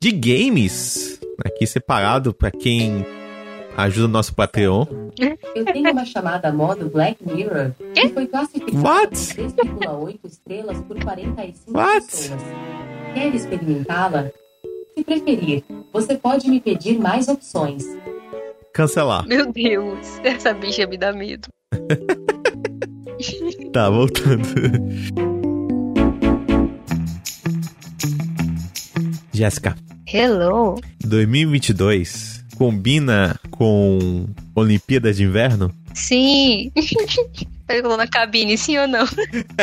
de games, aqui separado para quem ajuda o nosso Patreon. Eu tenho uma chamada modo Black Mirror que foi classificada What? com 3,8 estrelas por 45 What? pessoas. Quer experimentá-la? Se preferir, você pode me pedir mais opções. Cancelar. Meu Deus, essa bicha me dá medo. Tá, voltando. Jéssica, Hello. 2022 combina com Olimpíadas de Inverno? Sim. Pegou na cabine, sim ou não?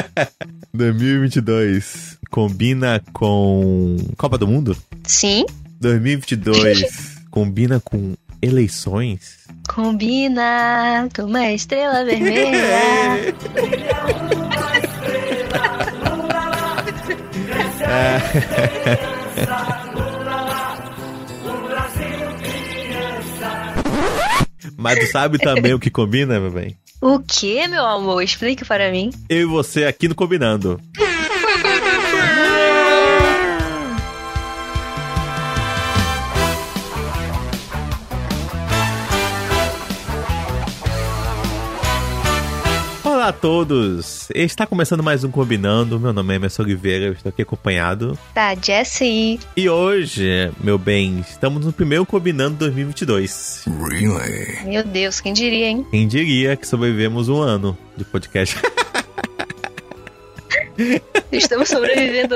2022 combina com Copa do Mundo? Sim. 2022 combina com eleições? Combina com uma estrela vermelha. Mas tu sabe também o que combina, meu bem? O que, meu amor? Explique para mim. Eu e você aqui no Combinando. Olá a todos! Está começando mais um Combinando. Meu nome é Emerson Oliveira, eu estou aqui acompanhado. Tá, Jessie. E hoje, meu bem, estamos no primeiro Combinando 2022. Meu Deus, quem diria, hein? Quem diria que sobrevivemos um ano de podcast? Estamos sobrevivendo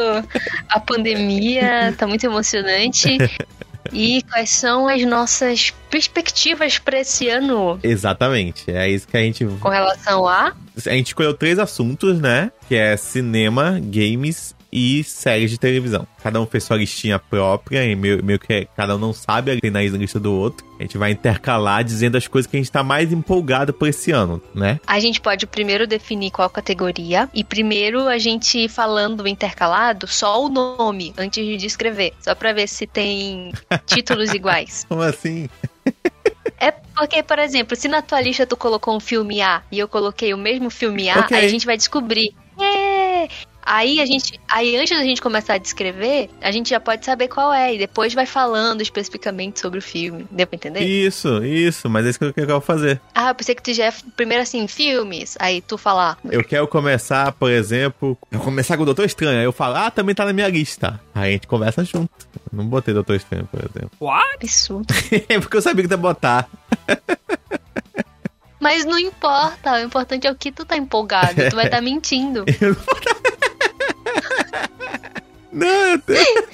à pandemia, tá muito emocionante. E quais são as nossas perspectivas para esse ano Exatamente, é isso que a gente com relação a A gente escolheu três assuntos, né? Que é cinema, games e séries de televisão. Cada um fez sua listinha própria e meio, meio que cada um não sabe a na lista do outro. A gente vai intercalar dizendo as coisas que a gente tá mais empolgado por esse ano, né? A gente pode primeiro definir qual categoria e primeiro a gente falando intercalado só o nome antes de escrever, só pra ver se tem títulos iguais. Como assim? É porque, por exemplo, se na tua lista tu colocou um filme A e eu coloquei o mesmo filme A, Ok. aí a gente vai descobrir. É. Aí a gente, aí antes da gente começar a descrever, a gente já pode saber qual é e depois vai falando especificamente sobre o filme. Deu pra entender? Isso, isso, mas é isso que eu quero fazer. Ah, eu pensei que tu já é primeiro assim, filmes, aí tu falar. Eu quero começar, por exemplo, eu começar com o Doutor Estranho, aí eu falo, ah, também tá na minha lista. Aí a gente conversa junto. Eu não botei Doutor Estranho, por exemplo. Absurdo. É porque eu sabia que ia botar. Mas não importa, o importante é o que tu tá empolgado. Tu vai estar mentindo. Não, eu tenho...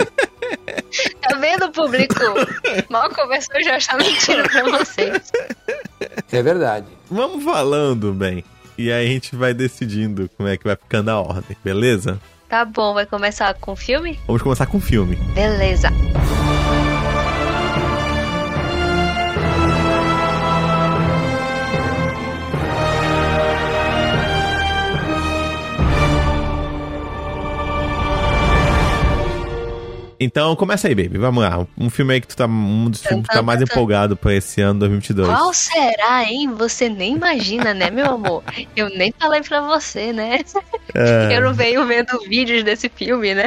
Tá vendo, público? Mal conversou, já está mentindo pra vocês. É verdade. Vamos falando, bem. E aí a gente vai decidindo como é que vai ficando a ordem, beleza? Tá bom, vai começar com o filme? Vamos começar com o filme. Beleza. Então começa aí, baby. Vamos lá. Um filme aí que tu tá. Um dos filmes que tu tá mais empolgado pra esse ano 2022. Qual será, hein? Você nem imagina, né, meu amor? Eu nem falei pra você, né? É, Eu não venho vendo vídeos desse filme, né?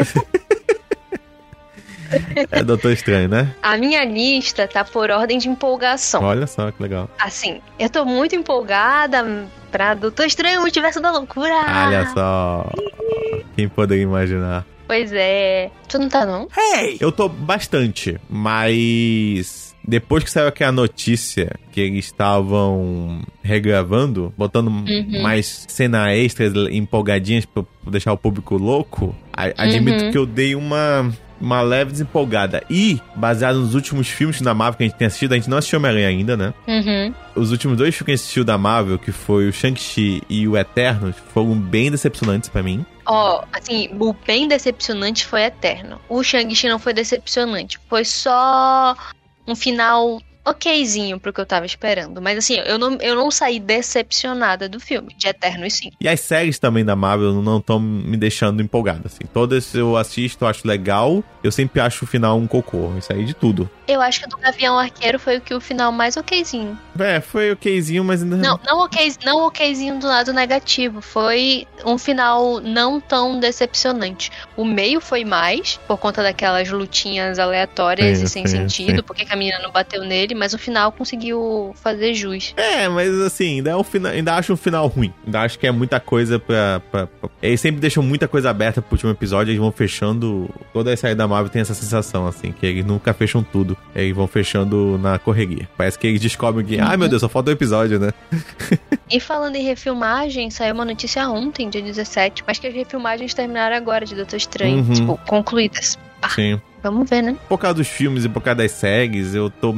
é Doutor Estranho, né? A minha lista tá por ordem de empolgação. Olha só que legal. Assim, eu tô muito empolgada pra Doutor Estranho Multiverso da Loucura. Olha só. Quem poderia imaginar? Pois é. Tu não tá, não? Eu tô bastante, mas depois que saiu aqui a notícia que eles estavam regravando, botando mais cena extras empolgadinhas pra pra deixar o público louco, a- admito Uhum. que eu dei uma uma leve desempolgada. E, baseado nos últimos filmes da Marvel que a gente tem assistido, a gente não assistiu Homem-Aranha ainda, né? Uhum. Os últimos dois filmes que a gente assistiu da Marvel, que foi o Shang-Chi e o Eternos, foram bem decepcionantes pra mim. Ó, assim, o bem decepcionante foi Eterno. O Shang-Chi não foi decepcionante. Foi só um final okzinho pro que eu tava esperando. Mas assim, eu não, eu não saí decepcionada do filme, de Eternos sim. E as séries também da Marvel não estão me deixando empolgado, assim. Todas eu assisto, acho legal. Eu sempre acho o final um cocô. Isso aí de tudo. Eu acho que o do Gavião Arqueiro foi o que o final mais okzinho. É, foi okzinho, mas ainda. Não, não, ok, não okzinho do lado negativo. Foi um final não tão decepcionante. O meio foi mais, por conta daquelas lutinhas aleatórias e sem sentido, porque que a menina não bateu nele, mas o final conseguiu fazer jus. É, mas assim, ainda, é um final, ainda acho um final ruim. Ainda acho que é muita coisa pra, pra, pra- Eles sempre deixam muita coisa aberta pro último episódio, eles vão fechando. Toda a série da Marvel tem essa sensação, assim, que eles nunca fecham tudo. Eles vão fechando na correria. Parece que eles descobrem que, ai meu Deus, só falta um episódio, né? E falando em refilmagem, saiu uma notícia ontem, dia 17, mas que as refilmagens terminaram agora de Doutor Estranho, Uhum. tipo, concluídas. Sim. Vamos ver, né? Por causa dos filmes e por causa das séries, eu tô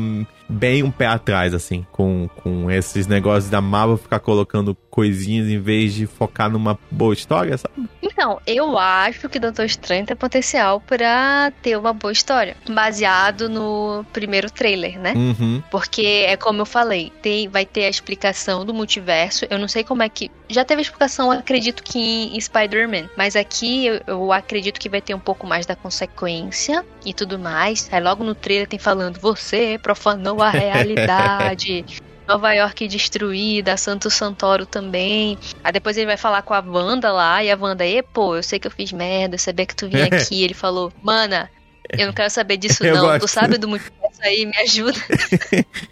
bem um pé atrás, assim, com, com esses negócios da Marvel ficar colocando coisinhas em vez de focar numa boa história, sabe? Então, eu acho que Doutor Estranho tem potencial pra ter uma boa história, baseado no primeiro trailer, né? Uhum. Porque é como eu falei, tem, vai ter a explicação do multiverso. Eu não sei como é que. Já teve explicação, acredito que em, em Spider-Man. Mas aqui eu, eu acredito que vai ter um pouco mais da consequência e tudo mais. Aí logo no trailer tem falando: Você profanou a realidade. Nova York destruída, Santo Santoro também. Aí depois ele vai falar com a Wanda lá, e a Wanda, e pô, eu sei que eu fiz merda, eu sabia que tu vinha aqui. Ele falou, mana, eu não quero saber disso Eu não, gosto. tu sabe do multiverso aí, me ajuda.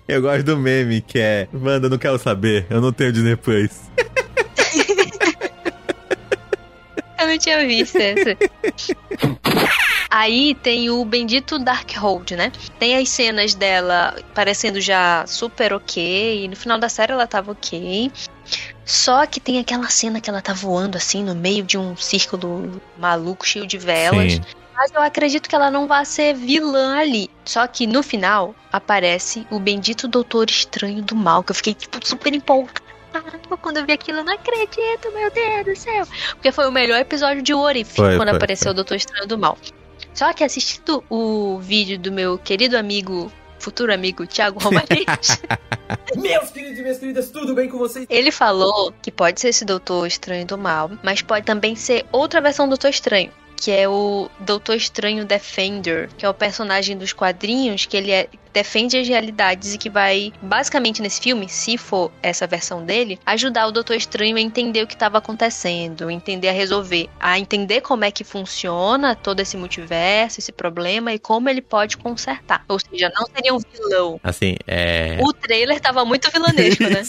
Eu gosto do meme que é, Wanda, eu não quero saber, eu não tenho Disney Plus. Eu não tinha visto essa. Aí tem o bendito Darkhold, né? Tem as cenas dela parecendo já super ok, e no final da série ela tava ok. Só que tem aquela cena que ela tá voando assim no meio de um círculo maluco cheio de velas. Sim. Mas eu acredito que ela não vai ser vilã ali. Só que no final aparece o bendito Doutor Estranho do Mal, que eu fiquei tipo super empolgada. Quando eu vi aquilo, eu não acredito, meu Deus do céu. Porque foi o melhor episódio de What If, Foi, quando foi, apareceu foi. o Doutor Estranho do Mal. Só que assistindo o vídeo do meu querido amigo, futuro amigo, Thiago Romariz, Meus queridos e minhas queridas, tudo bem com vocês? ele falou que pode ser esse Doutor Estranho do Mal, mas pode também ser outra versão do Doutor Estranho. Que é o Doutor Estranho Defender, que é o personagem dos quadrinhos que ele é- defende as realidades e que vai, basicamente nesse filme, se for essa versão dele, ajudar o Doutor Estranho a entender o que estava acontecendo, entender a resolver, a entender como é que funciona todo esse multiverso, esse problema e como ele pode consertar. Ou seja, não seria um vilão. Assim, é. O trailer tava muito vilanesco, né?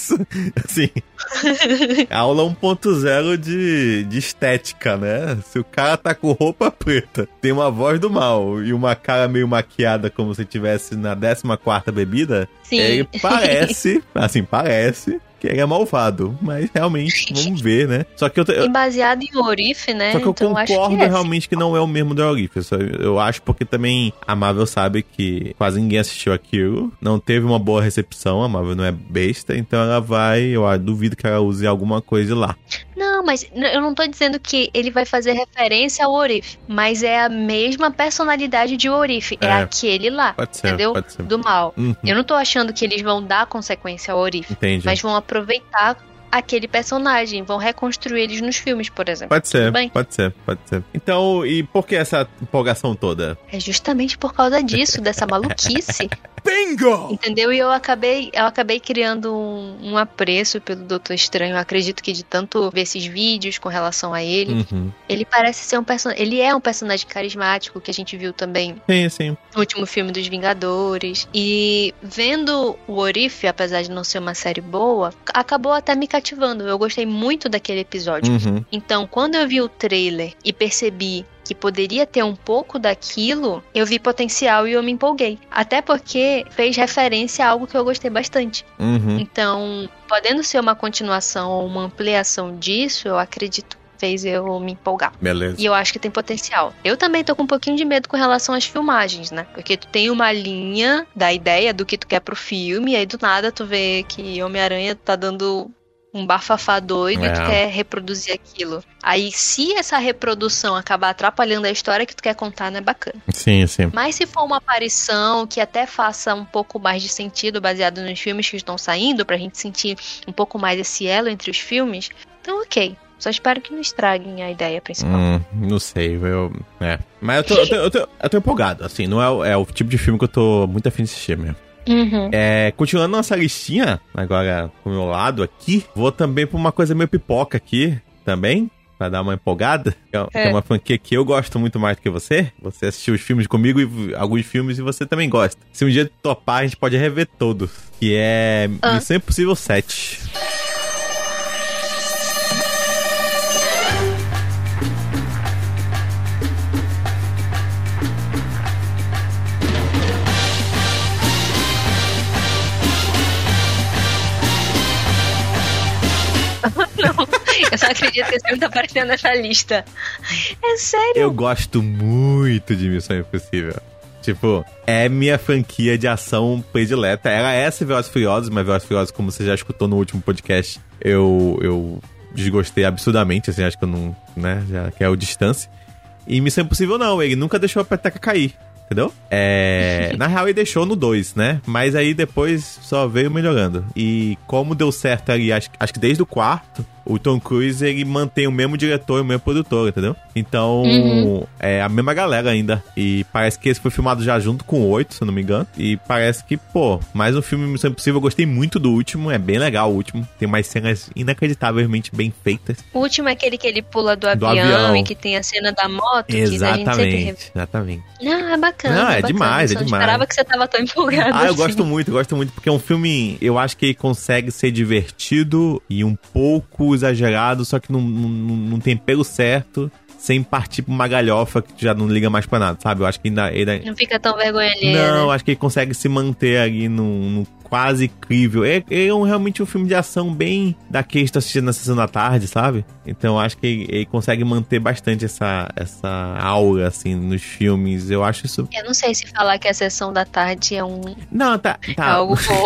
Assim. aula 1.0 de, de estética, né? Se o cara tá com roupa preta, tem uma voz do mal e uma cara meio maquiada como se tivesse na 14 bebida, Sim. ele parece, assim, parece que ele é malvado. Mas realmente, vamos ver, né? Só que eu, eu, E baseado em Orif, né? Só que eu então acho concordo que é. realmente que não é o mesmo do Aerolith. Eu, eu acho porque também a Marvel sabe que quase ninguém assistiu aquilo. Não teve uma boa recepção. A Marvel não é besta. Então ela vai. Eu duvido que ela use alguma coisa lá. Não, mas eu não tô dizendo que ele vai fazer referência ao Orif. Mas é a mesma personalidade de Orif. É, É. aquele lá. Pode ser. entendeu? Pode ser. Do mal. Uhum, Eu não tô achando que eles vão dar consequência ao Orif. entendi. Mas vão aproveitar aquele personagem. Vão reconstruir eles nos filmes, por exemplo. Pode ser, pode ser, pode ser. Então, e por que essa empolgação toda? É justamente por causa disso, dessa maluquice. Bingo! Entendeu? E eu acabei, eu acabei criando um, um apreço pelo Doutor Estranho. Eu acredito que de tanto ver esses vídeos com relação a ele, Uhum. ele parece ser um personagem. Ele é um personagem carismático que a gente viu também Sim, sim. no último filme dos Vingadores. E vendo o Orif, apesar de não ser uma série boa, acabou até me cativando. Eu gostei muito daquele episódio. Uhum. Então, quando eu vi o trailer e percebi que poderia ter um pouco daquilo, eu vi potencial e eu me empolguei. Até porque fez referência a algo que eu gostei bastante. Uhum. Então, podendo ser uma continuação ou uma ampliação disso, eu acredito que fez eu me empolgar. Beleza. E eu acho que tem potencial. Eu também tô com um pouquinho de medo com relação às filmagens, né? Porque tu tem uma linha da ideia do que tu quer pro filme, e aí do nada tu vê que Homem-Aranha tá dando um bafafá doido e É. tu quer reproduzir aquilo. Aí, se essa reprodução acabar atrapalhando a história que tu quer contar, não é bacana. Sim, sim. Mas se for uma aparição que até faça um pouco mais de sentido baseado nos filmes que estão saindo, pra gente sentir um pouco mais esse elo entre os filmes, então ok. Só espero que não estraguem a ideia principal. Hum, não sei, eu. É. Mas eu tô, eu tô, eu tô, eu tô empolgado, assim, não é, é o tipo de filme que eu tô muito afim de assistir mesmo. Uhum. É, continuando nossa listinha, agora pro meu lado aqui, vou também pra uma coisa meio pipoca aqui também, pra dar uma empolgada. É, é É. uma franquia que eu gosto muito mais do que você. Você assistiu os filmes comigo e alguns filmes e você também gosta. Se um dia topar, a gente pode rever todos. Que é Ah. Missão Impossível 7. Eu só acredito que esse filme tá aparecendo nessa lista. É sério? Eu gosto muito de Missão Impossível. Tipo, é minha franquia de ação predileta. Ela é essa Velozes Furiosos, mas Velozes Furiosos, como você já escutou no último podcast, eu, eu desgostei absurdamente, assim, acho que eu não, né, já que é o distância. E Missão Impossível não, ele nunca deixou a peteca cair, entendeu? É, na real ele deixou no 2, né? Mas aí depois só veio melhorando. E como deu certo ali, acho, acho que desde o quarto, o Tom Cruise ele mantém o mesmo diretor e o mesmo produtor, entendeu? Então, Uhum. é a mesma galera ainda. E parece que esse foi filmado já junto com o 8, se eu não me engano. E parece que, pô, mais um filme Missão Impossível. Eu gostei muito do último, é bem legal o último. Tem umas cenas inacreditavelmente bem feitas. O último é aquele que ele pula do Do avião, avião. e que tem a cena da moto, que gente sempre Exatamente, exatamente. Não, é bacana. Não, é bacana. demais, é demais. esperava que você tava tão empolgado. Ah, eu assim. gosto muito, eu gosto muito, porque é um filme, eu acho que ele consegue ser divertido e um pouco exagerado, só que não, não, tem pelo certo, sem partir pra uma galhofa que já não liga mais pra nada, sabe? Eu acho que ainda. ele- Não fica tão vergonha alheia, não, né? acho que ele consegue se manter ali no, no quase incrível. É, é um, realmente um filme de ação bem daquele que tu assistindo na sessão da tarde, sabe? Então eu acho que ele, ele consegue manter bastante essa, essa aura, assim, nos filmes. Eu acho isso Eu não sei se falar que a sessão da tarde é um. não, tá. tá. Algo bom.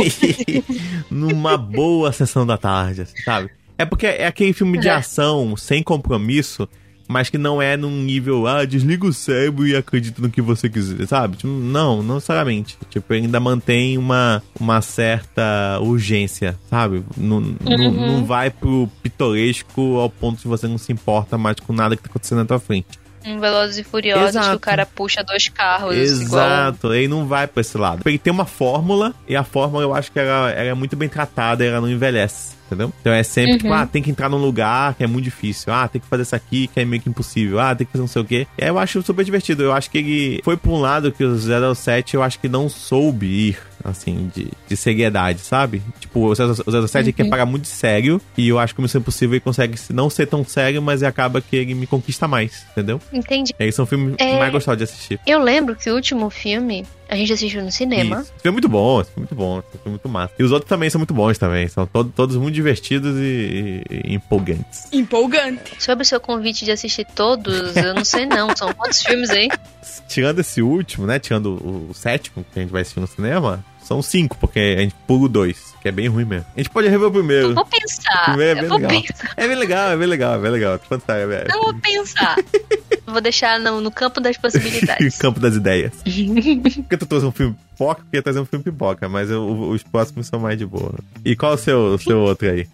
Numa boa sessão da tarde, assim, sabe? É porque é aquele filme de É. ação sem compromisso, mas que não é num nível, ah, desliga o cérebro e acredita no que você quiser, sabe? Tipo, não, não necessariamente. Tipo, ainda mantém uma, uma certa urgência, sabe? Não, Uhum. não vai pro pitoresco ao ponto de você não se importa mais com nada que tá acontecendo na tua frente. Um Velozes e Furiosos que Exato. o cara puxa dois carros. Igual... Exato, ele não vai pra esse lado. Ele tem uma fórmula, e a fórmula eu acho que ela, ela é muito bem tratada, ela não envelhece. Entendeu? Então é sempre, Uhum. tipo, ah, tem que entrar num lugar que é muito difícil. Ah, tem que fazer isso aqui que é meio que impossível. Ah, tem que fazer não sei o quê. E aí eu acho super divertido. Eu acho que ele foi pra um lado que o 007 eu acho que não soube ir, assim, de, de seriedade, sabe? Tipo, o 007 ele Uhum. quer pagar muito sério. E eu acho que o Missão Impossível ele consegue não ser tão sério, mas acaba que ele me conquista mais, entendeu? Entendi. E aí são filmes É. mais gostosos de assistir. Eu lembro que o último filme a gente assistiu no cinema. Isso. Esse filme é muito bom, é muito bom, é muito massa. E os outros também são muito bons também. São to- todos muito divertidos e, e- e empolgantes. Empolgante. Sobre o seu convite de assistir todos, eu não sei não. São quantos filmes aí? Tirando esse último, né? Tirando o, o sétimo que a gente vai assistir no cinema, são cinco, porque a gente pula o dois, que é bem ruim mesmo. A gente pode rever o primeiro. Eu vou pensar. Primeiro é bem legal. pensar. É bem legal, é bem legal, é bem legal. Tô falando sério, velho. Eu vou pensar. vou deixar no, no campo das possibilidades. Campo das ideias. Porque tu trouxe um filme pipoca, eu ia trazer um filme pipoca, mas eu- os próximos são mais de boa. E qual é o seu, o seu outro aí?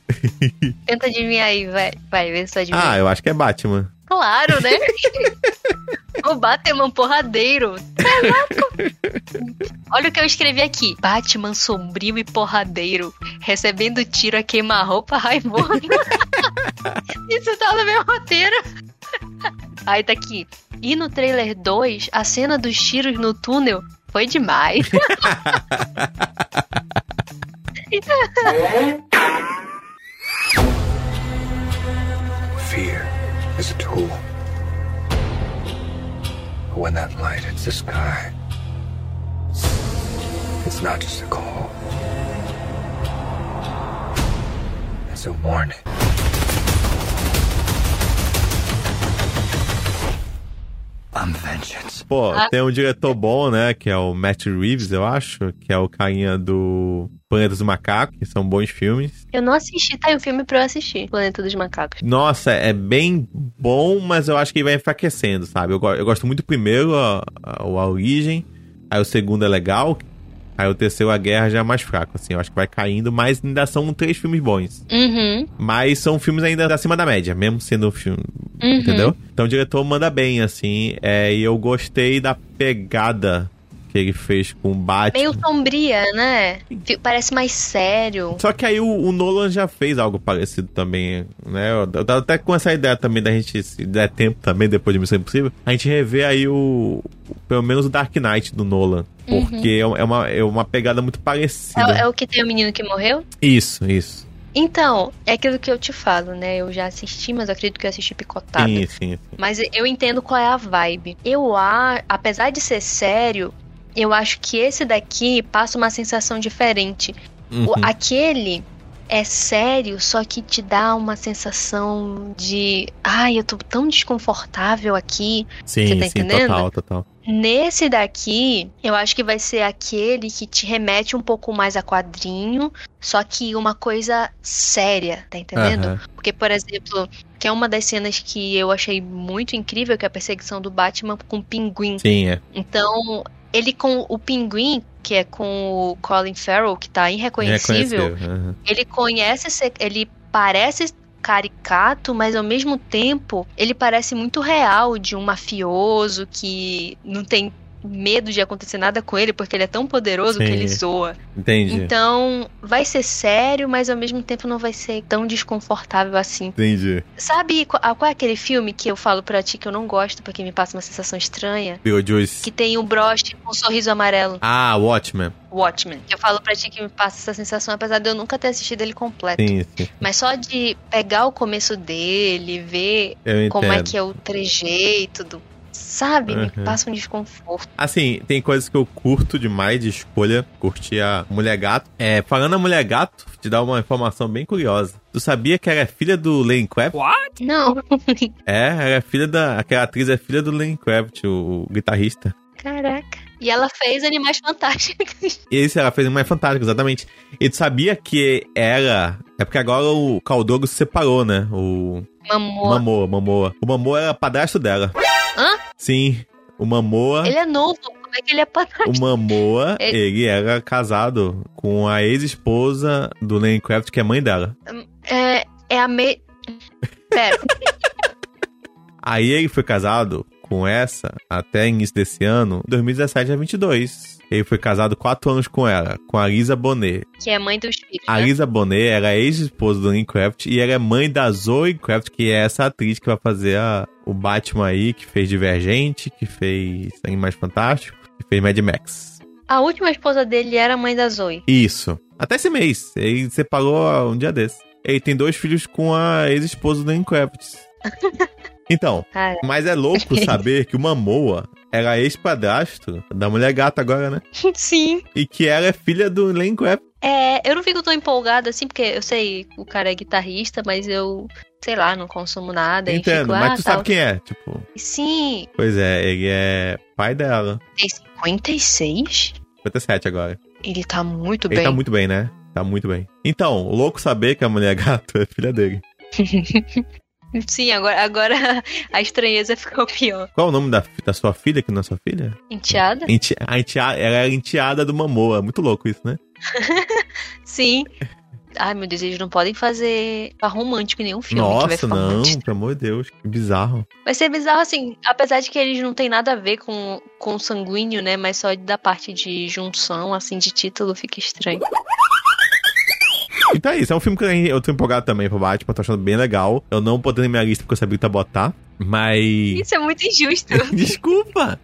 Tenta adivinhar aí, vai. Vai, vê se adivinha. Ah, eu acho que é Batman. Claro, né? o Batman porradeiro. Caraca. Olha o que eu escrevi aqui. Batman sombrio e porradeiro. Recebendo tiro a queima-roupa Raimundo. Isso tá no meu roteiro. Aí tá aqui. E no trailer 2, a cena dos tiros no túnel foi demais. Fear is a tool. But when that light hits the sky, it's not just a call. It's a warning. I'm on vengeance. Pô, Ah. tem um diretor bom, né? Que é o Matt Reeves, eu acho. Que é o carinha do Planeta dos Macacos, que são bons filmes. Eu não assisti, tá aí um filme pra eu assistir. Planeta dos Macacos. Nossa, é bem bom, mas eu acho que ele vai enfraquecendo, sabe? Eu, eu gosto muito do primeiro, a, a, o a Origem. Aí o segundo é legal. Aí o terceiro, a Guerra, já é mais fraco, assim. Eu acho que vai caindo, mas ainda são três filmes bons. Uhum. Mas são filmes ainda acima da média, mesmo sendo um filme. Uhum. Entendeu? Então o diretor manda bem, assim. É, e eu gostei da pegada que ele fez com o Batman. Meio sombria, né? Parece mais sério. Só que aí o, o Nolan já fez algo parecido também, né? Eu, eu tava até com essa ideia também da gente, se der tempo também, depois de Missão Impossível, a gente rever aí o. Pelo menos o Dark Knight do Nolan. Porque é, é uma, é uma pegada muito parecida. É, é o que tem o menino que morreu? Isso, isso. Então, é aquilo que eu te falo, né? Eu já assisti, mas eu acredito que eu assisti picotado. Sim, sim, sim. Mas eu entendo qual é a vibe. Eu, a, apesar de ser sério, eu acho que esse daqui passa uma sensação diferente. O- Uhum. aquele é sério, só que te dá uma sensação de. Ai, eu tô tão desconfortável aqui. Sim, Você tá sim, entendendo? total, total. Nesse daqui, eu acho que vai ser aquele que te remete um pouco mais a quadrinho, só que uma coisa séria, tá entendendo? Aham. Porque, por exemplo, que é uma das cenas que eu achei muito incrível, que é a perseguição do Batman com o pinguim. Sim, é. Então, ele com o pinguim, que é com o Colin Farrell, que tá irreconhecível, aham. ele conhece, ele parece caricato, mas ao mesmo tempo ele parece muito real de um mafioso que não tem medo de acontecer nada com ele porque ele é tão poderoso que Sim. ele zoa. Entendi. Então, vai ser sério, mas ao mesmo tempo não vai ser tão desconfortável assim. Entendi. Sabe qual, qual é aquele filme que eu falo pra ti que eu não gosto porque me passa uma sensação estranha? Beetlejuice. Que tem um broche com um sorriso amarelo, Ah, Watchmen. Watchmen. Que eu falo pra ti que me passa essa sensação, apesar de eu nunca ter assistido ele completo. Sim, sim. Mas só de pegar o começo dele, ver como é que é o trejeito do. Sabe? Me Uhum. passa um desconforto. Assim, tem coisas que eu curto demais de escolha. Curti a Mulher Gato. É, falando a Mulher Gato, te dar uma informação bem curiosa. Tu sabia que ela é filha do Lane Craft? Não. É, ela é filha da. Aquela atriz é filha do Lane Craft, o, o guitarrista. Caraca. E ela fez Animais Fantásticos. Esse ela fez um mais fantástico, exatamente. E tu sabia que ela. É porque agora o Caldogo se separou, né? O. Mamor. Mamoa, Mamoa. O Mamoa era padrasto dela. Sim. O Mamoa. Ele é novo. Como é que ele é padrasto? O Mamoa, É- ele era casado com a ex-esposa do Craft, que é mãe dela. É, é a me... Pera. Aí ele foi casado com essa até início desse ano, 2017 a 22. Ele foi casado quatro anos com ela, com a Lisa Bonet. que é mãe dos filhos. A né? Lisa Bonet era ex-esposa do Lane Craft e ela é mãe da Zoe Craft, que é essa atriz que vai fazer a- o Batman aí, que fez Divergente, que fez Animais Fantásticos, que fez Mad Max. A última esposa dele era a mãe da Zoe. Isso. Até esse mês. Ele separou um dia desse. Ele tem dois filhos com a ex-esposa do Lane Craft. Então, Cara. mas é louco saber que o Mamoa era ex-padrasto da mulher gata agora, né? Sim. E que ela é filha do Lane Craft. É, eu não fico tão empolgada assim, porque eu sei o cara é guitarrista, mas eu, sei lá, não consumo nada. Entendo, fico, mas ah, tu tal. sabe quem é, tipo... Sim, Pois é, ele é pai dela. tem 56? 57 agora. Ele tá muito Ele bem. tá muito bem, né? Tá muito bem. Então, louco saber que a mulher gato é filha dele. Sim, agora, agora a estranheza ficou pior. Qual é o nome da, da sua filha, que não é sua filha? Enteada? Enti, a enteada, ela era enteada do Mamoa. É muito louco isso, né? Sim. Ai, meu Deus, eles não podem fazer romântico em nenhum filme Nossa, não, muito... pelo amor de Deus, que bizarro. Vai ser bizarro, assim, apesar de que eles não têm nada a ver com, com o sanguíneo, né? Mas só da parte de junção, assim, de título, fica estranho. Então é isso, é um filme que eu tô empolgado também pro Batman, tô achando bem legal. Eu não botei na minha lista porque eu sabia que ia botar, mas. Isso é muito injusto. Desculpa!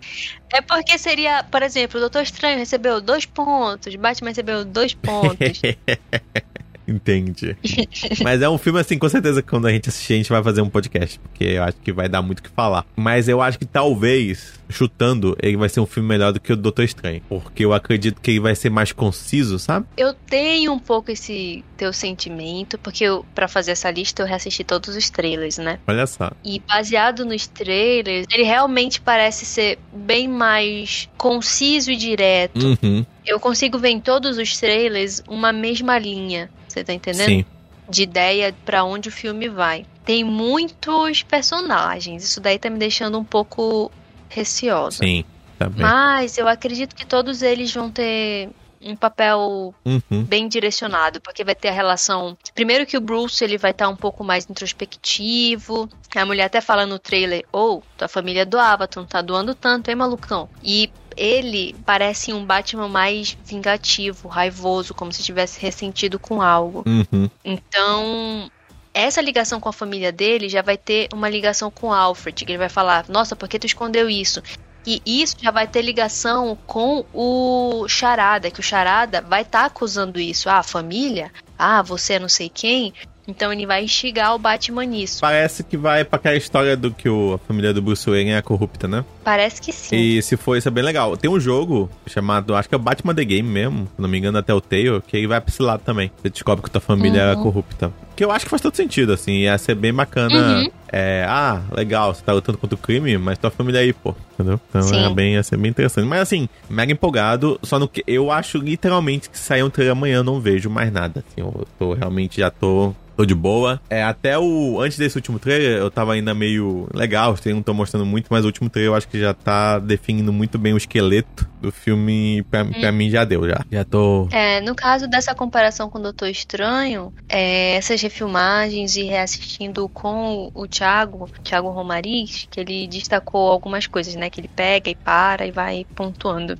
É porque seria, por exemplo, o Doutor Estranho recebeu dois pontos, Batman recebeu dois pontos. Entendi. Mas é um filme, assim, com certeza que quando a gente assistir, a gente vai fazer um podcast, porque eu acho que vai dar muito o que falar. Mas eu acho que talvez, chutando, ele vai ser um filme melhor do que o Doutor Estranho. Porque eu acredito que ele vai ser mais conciso, sabe? Eu tenho um pouco esse teu sentimento, porque pra fazer essa lista eu reassisti todos os trailers, né? Olha só. E baseado nos trailers, ele realmente parece ser bem mais conciso e direto. Uhum. Eu consigo ver em todos os trailers uma mesma linha. Você tá entendendo? Sim. De ideia pra onde o filme vai. Tem muitos personagens. Isso daí tá me deixando um pouco receosa. Sim. Tá bem. Mas eu acredito que todos eles vão ter um papel Uhum. bem direcionado, porque vai ter a relação. Primeiro que o Bruce ele vai estar um pouco mais introspectivo. A mulher até fala no trailer: Ou, tua família doava, tu não tá doando tanto, hein, malucão? E ele parece um Batman mais vingativo, raivoso, como se tivesse ressentido com algo. Uhum. Então, essa ligação com a família dele já vai ter uma ligação com o Alfred, que ele vai falar: Nossa, por que tu escondeu isso? E isso já vai ter ligação com o Charada, que o Charada vai estar acusando isso. Ah, família? Ah, você é não sei quem? Então ele vai instigar o Batman nisso. Parece que vai pra aquela história do que o, a família do Bruce Wayne é corrupta, né? Parece que sim. E se for, isso é bem legal. Tem um jogo chamado, acho que é o Batman The Game mesmo, se não me engano, até o Tale, que aí vai pra esse lado também. Você descobre que tua família é Uhum. corrupta. Que eu acho que faz todo sentido, assim. Ia ser bem bacana. Uhum. É, ah, legal, você tá lutando contra o crime, mas tua família aí, pô. Entendeu? Então Sim. é bem, ia ser bem interessante. Mas assim, mega empolgado. Só no que eu acho literalmente que sair um trailer amanhã eu não vejo mais nada. Assim, eu tô realmente já tô. Tô de boa. É, até o. Antes desse último trailer, eu tava ainda meio legal. Os trailers não tô mostrando muito, mas o último trailer eu acho que já tá definindo muito bem o esqueleto do filme. Pra, pra mim já deu, já. Já tô. É, no caso dessa comparação com o Doutor Estranho, é, essas refilmagens e reassistindo com o Thiago, Thiago Romariz, que ele destacou algumas coisas, né? Que ele pega e para e vai pontuando.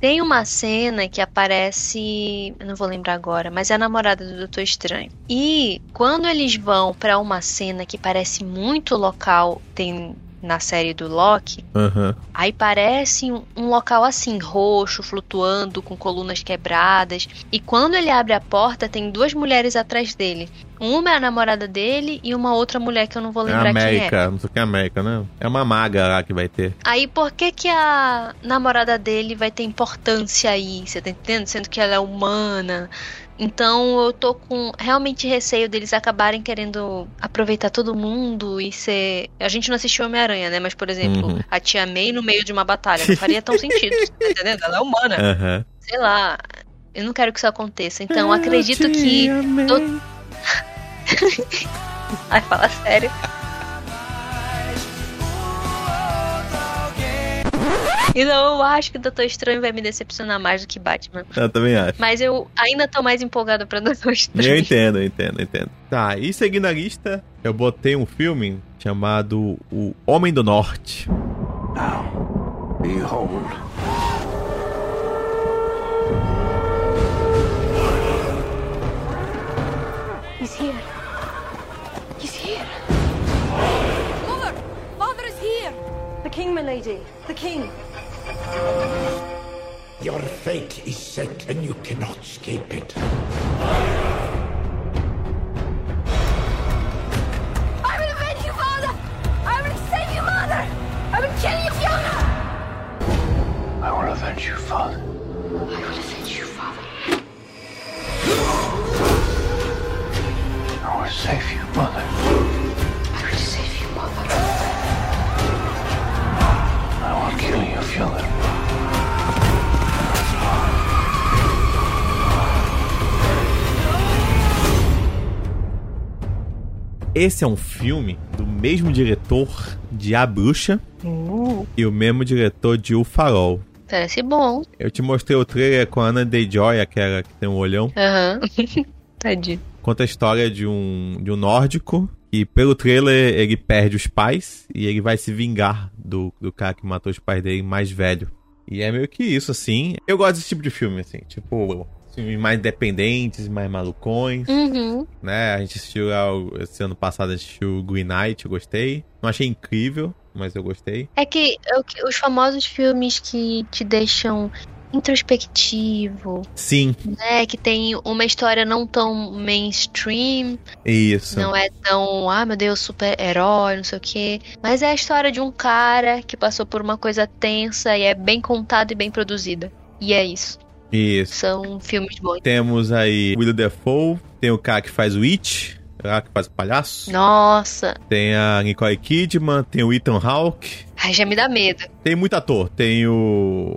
Tem uma cena que aparece, eu não vou lembrar agora, mas é a namorada do Doutor Estranho. E quando eles vão pra uma cena que parece muito local, tem na série do Loki, Aham. Aí parece um, um local assim, roxo, flutuando, com colunas quebradas. E quando ele abre a porta, tem duas mulheres atrás dele. Uma é a namorada dele e uma outra mulher que eu não vou É lembrar quem é. América, não sei o que é América, né? É uma maga lá que vai ter. Aí por que que a namorada dele vai ter importância aí? Você tá entendendo? Sendo que ela é humana. Então eu tô com realmente receio deles acabarem querendo aproveitar todo mundo e ser. A gente não assistiu Homem-Aranha, né? Mas, por exemplo, Uhum. a tia May no meio de uma batalha. Não faria tão sentido. Tá entendendo? Ela é humana. Aham. Sei lá. Eu não quero que isso aconteça. Então eu acredito que. to- Ai, fala sério. Então eu acho que o Doutor Estranho vai me decepcionar mais do que Batman. Eu também acho. Mas eu ainda tô mais empolgada pra Doutor Eu Estranho. entendo, eu entendo, eu entendo. Tá, e seguindo a lista, eu botei um filme chamado O Homem do Norte. Now, behold. He's here. He's here. Mother! Father is here! The king, my lady. The king. Your fate is set and you cannot escape it. Esse é um filme do mesmo diretor de A Bruxa e o mesmo diretor de O Farol. Parece bom. Eu te mostrei o trailer com a Anna Day-Joy, aquela que tem um olhão. Aham. Tadinho. Conta a história de um, de um nórdico e pelo trailer ele perde os pais e ele vai se vingar do, do cara que matou os pais dele mais velho. E é meio que isso, assim. Eu gosto desse tipo de filme, assim. Tipo, filmes mais independentes, mais malucões, Uhum. né? A gente assistiu lá, o- esse ano passado, a gente assistiu o Green Knight, eu gostei. Não achei incrível, mas eu gostei. É que- os famosos filmes que te deixam introspectivo, Sim, né? Que tem uma história não tão mainstream, isso. não é tão, ah, meu Deus, super-herói, não sei o quê. Mas é a história de um cara que passou por uma coisa tensa e é bem contada e bem produzida. E é isso. Isso. São filmes bons. Temos aí William Defoe, tem o cara que faz o It, que faz o palhaço. Nossa, Tem a Nicole Kidman, tem o Ethan Hawke. ai, já me dá medo. Tem muito ator. Tem o.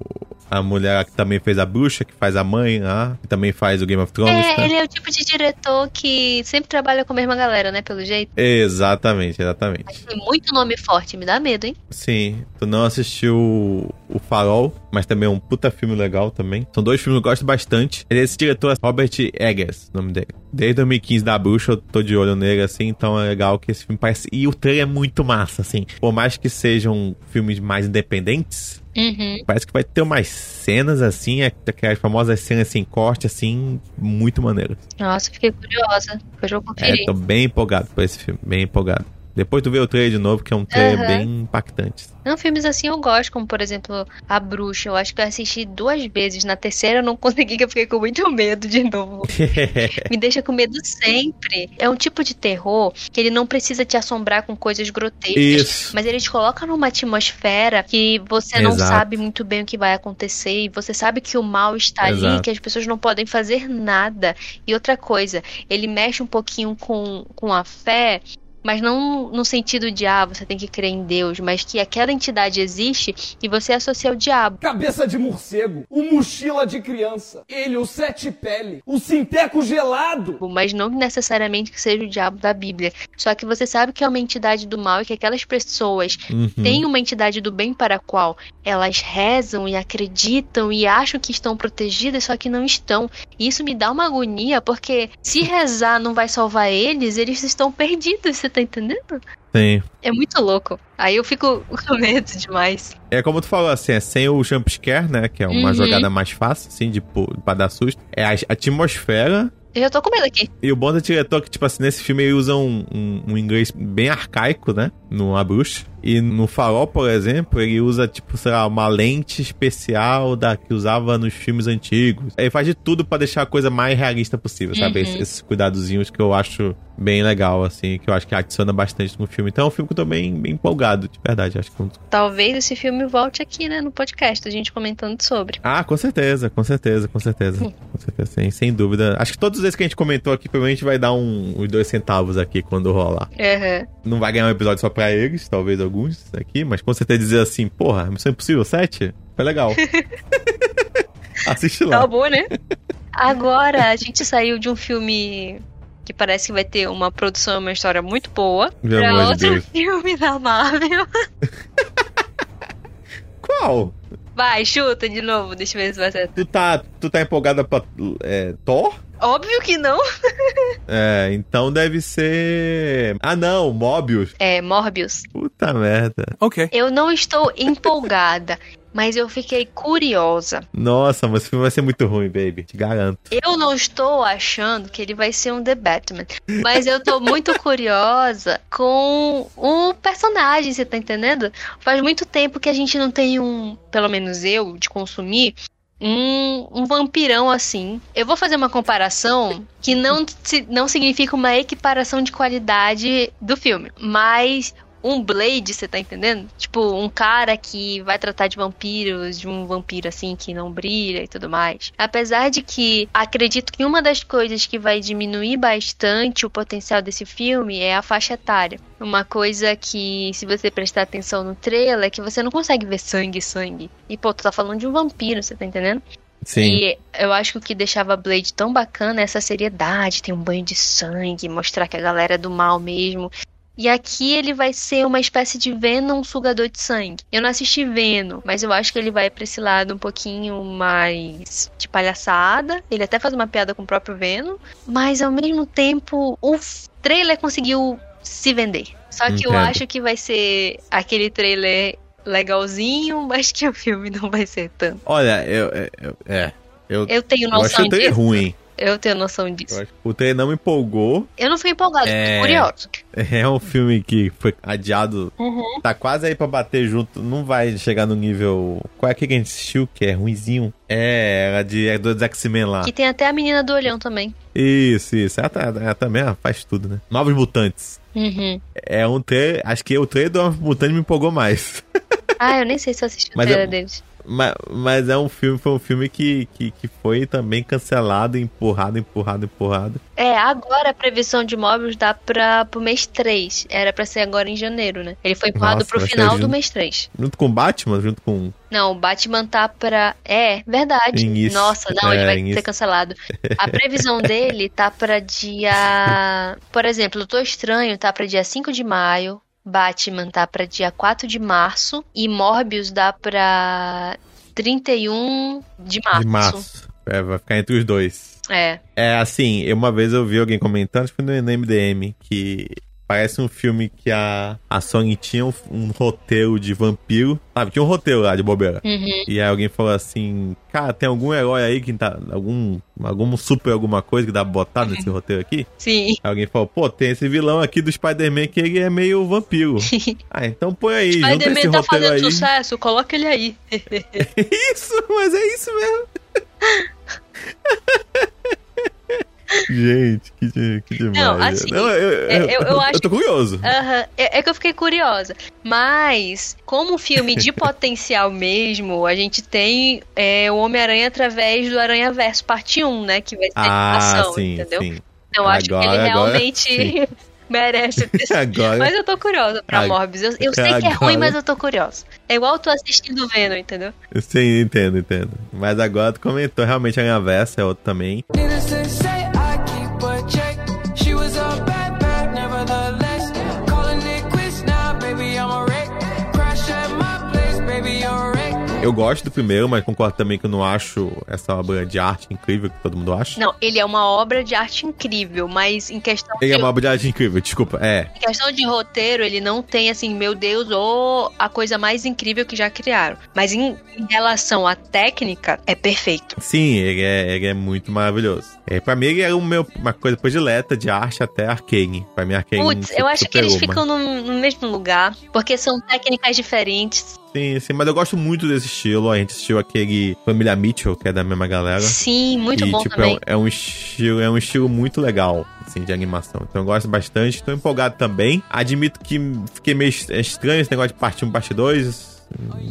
A mulher que também fez a bruxa, que faz a mãe lá, que também faz o Game of Thrones. É, né? ele é o tipo de diretor que sempre trabalha com a mesma galera, né? Pelo jeito. Exatamente, exatamente. Mas tem muito nome forte, me dá medo, hein? Sim, tu não assistiu o Farol, mas também é um puta filme legal também. São dois filmes que eu gosto bastante. Esse diretor é Robert Eggers, o nome dele. Desde 2015 da Bruxa eu tô de olho nele, assim, então é legal que esse filme parece... E o trailer é muito massa, assim. Por mais que sejam filmes mais independentes, Uhum. parece que vai ter umas cenas, assim, aquelas famosas cenas sem corte, assim, muito maneiras. Nossa, fiquei curiosa. Depois eu vou conferir. É, tô bem empolgado por esse filme, bem empolgado. Depois tu vê o trailer de novo, que é um trailer Aham. bem impactante. Não, filmes assim eu gosto, como por exemplo A Bruxa. Eu acho que eu assisti duas vezes. Na terceira eu não consegui, que eu fiquei com muito medo de novo. Me deixa com medo sempre. É um tipo de terror que ele não precisa te assombrar com coisas grotescas. Isso. Mas ele te coloca numa atmosfera que você não Exato. sabe muito bem o que vai acontecer. E você sabe que o mal está ali, Exato. que as pessoas não podem fazer nada. E outra coisa, ele mexe um pouquinho com, com a fé. Mas não no sentido de, ah, você tem que crer em Deus, mas que aquela entidade existe e você associa ao diabo. Cabeça de morcego, o mochila de criança, ele, o sete pele, o sinteco gelado. mas não necessariamente que seja o diabo da Bíblia. Só que você sabe que é uma entidade do mal e que aquelas pessoas Uhum. têm uma entidade do bem para a qual elas rezam e acreditam e acham que estão protegidas, só que não estão. E isso me dá uma agonia, porque se rezar não vai salvar eles, eles estão perdidos, você tá entendendo? Sim. É muito louco. Aí eu fico com medo demais. É como tu falou, assim, é sem o jumpscare, né? Que é uma Uhum. jogada mais fácil, assim, de, pra dar susto. É a atmosfera. Eu já tô com medo aqui. E o bom do diretor é que, tipo assim, nesse filme ele usa um, um, um inglês bem arcaico, né? No A Bruxa. E no Farol, por exemplo, ele usa, tipo, sei lá, uma lente especial da que usava nos filmes antigos. Ele faz de tudo pra deixar a coisa mais realista possível, sabe? Uhum. Esses, cuidadozinhos que eu acho bem legal, assim, que eu acho que adiciona bastante no filme. Então é um filme que eu tô bem, bem empolgado, de verdade. Acho que é Talvez esse filme volte aqui, né, no podcast, a gente comentando sobre. Ah, com certeza, com certeza, com certeza. Com certeza, sem, sem dúvida. Acho que todos esses que a gente comentou aqui, provavelmente vai dar um, uns dois centavos aqui quando rolar. Aham. Não vai ganhar um episódio só pra eles, talvez alguns aqui, mas com certeza dizer assim, porra, Missão Impossível 7? Foi legal. Assiste lá. Tá bom, né? Agora, a gente saiu de um filme que parece que vai ter uma produção e uma história muito boa Pelo pra de outro Deus. filme da Marvel. Qual? Vai, chuta de novo, deixa eu ver se vai ser. Tu tá, tu tá empolgada pra é, Thor? Óbvio que não. É, então deve ser. Ah, não, Mobius. É, Morbius. Puta merda. Ok. Eu não estou empolgada, mas eu fiquei curiosa. Nossa, mas esse filme vai ser muito ruim, baby. Te garanto. Eu não estou achando que ele vai ser um The Batman, mas eu tô muito curiosa com o personagem, você tá entendendo? Faz muito tempo que a gente não tem um, pelo menos eu, de consumir, um, um vampirão assim. Eu vou fazer uma comparação que não, não significa uma equiparação de qualidade do filme, mas um Blade, você tá entendendo? Tipo, um cara que vai tratar de vampiros, de um vampiro assim que não brilha e tudo mais. Apesar de que acredito que uma das coisas que vai diminuir bastante o potencial desse filme é a faixa etária. Uma coisa que, se você prestar atenção no trailer, é que você não consegue ver sangue, sangue. E, pô, tu tá falando de um vampiro, você tá entendendo? Sim. E eu acho que o que deixava Blade tão bacana é essa seriedade, tem um banho de sangue, mostrar que a galera é do mal mesmo. E aqui ele vai ser uma espécie de Venom sugador de sangue. Eu não assisti Venom, mas eu acho que ele vai pra esse lado um pouquinho mais de palhaçada. Ele até faz uma piada com o próprio Venom, mas ao mesmo tempo o trailer conseguiu se vender. Só que eu Entendo. acho que vai ser aquele trailer legalzinho, mas que o filme não vai ser tanto. Olha, eu. eu- eu- é. Eu, Eu tenho eu achei noção o trailer disso. ruim. Eu tenho noção disso. O trailer não me empolgou. Eu não fui empolgado, É. fiquei curioso. É um filme que foi adiado. Uhum. Tá quase aí pra bater junto. Não vai chegar no nível. Qual é aquele que a gente assistiu que é ruimzinho? É, era de é dos X-Men lá. Que tem até a menina do olhão também. Isso, isso. Ela, tá- ela também ela faz tudo, né? Novos Mutantes. Uhum. É um trailer. Acho que o trailer do Novos Mutantes me empolgou mais. Ah, eu nem sei se eu assisti o Mas trailer eu- deles. Mas, mas é um filme, foi um filme que, que, que foi também cancelado, empurrado, empurrado, empurrado. É, agora a previsão de Mobius dá pra, pro mês 3. Era pra ser agora em janeiro, né? Ele foi empurrado Nossa, pro final do junto. mês 3. Junto com o Batman, junto com. Não, o Batman tá pra. É, verdade. Início. Nossa, não, ele É, vai início. ser cancelado. A previsão dele tá pra dia. Por exemplo, o Tô Estranho tá pra dia 5 de maio. Batman tá pra dia 4 de março. E Morbius dá pra 31 de março. De março. É, vai ficar entre os dois. É. É assim, uma vez eu vi alguém comentando, no no MDM, que parece um filme que a, a Sony tinha um, um roteiro de vampiro. Sabe, tinha um roteiro lá de bobeira. Uhum. E aí alguém falou assim, cara, tem algum herói aí que tá. Algum. Algum super alguma coisa que dá pra botar nesse roteiro aqui? Sim. Aí alguém falou, pô, tem esse vilão aqui do Spider-Man que ele é meio vampiro. ah, então põe aí, Spider-Man tá fazendo aí. sucesso, coloca ele aí. Isso, mas é isso mesmo. Gente, que, que demais. Não, assim, eu, eu, é, eu- eu acho tô curioso. Aham, É, é que eu fiquei curiosa. Mas, como filme de potencial mesmo, a gente tem é, o Homem-Aranha através do Aranha Verso Parte 1, né? Que vai ser ah, animação, sim, entendeu? sim. Então, eu acho que Agora- ele agora, realmente merece ter Agora, Mas eu tô curiosa pra Ag- Morbius. Eu, eu sei que é agora- ruim, mas eu tô curiosa. É igual eu tô assistindo Venom, entendeu? sim, entendo, entendo. Mas agora tu comentou, realmente a minha versa é outro também. Eu gosto do primeiro, mas concordo também que eu não acho essa obra de arte incrível que todo mundo acha. Não, ele é uma obra de arte incrível, mas em questão Ele é de uma obra de arte incrível, desculpa. É, Em questão de roteiro, ele não tem, assim, meu Deus, ou a coisa mais incrível que já criaram. Mas em, em relação à técnica, é perfeito. Sim, ele é, ele é muito maravilhoso. É, pra mim, ele era o meu, uma coisa predileta de arte até Arcane. Pra mim, Arcane Putz, eu acho que eles superou, ficam no, no mesmo lugar, porque são técnicas diferentes. Sim, sim, mas eu gosto muito desse estilo. A gente assistiu aquele Família Mitchell, que é da mesma galera. Sim, muito e, bom tipo, também. É um, é um estilo, é um estilo muito legal, assim, de animação. Então eu gosto bastante, tô empolgado também. Admito que fiquei meio estranho esse negócio de parte 1, parte 2.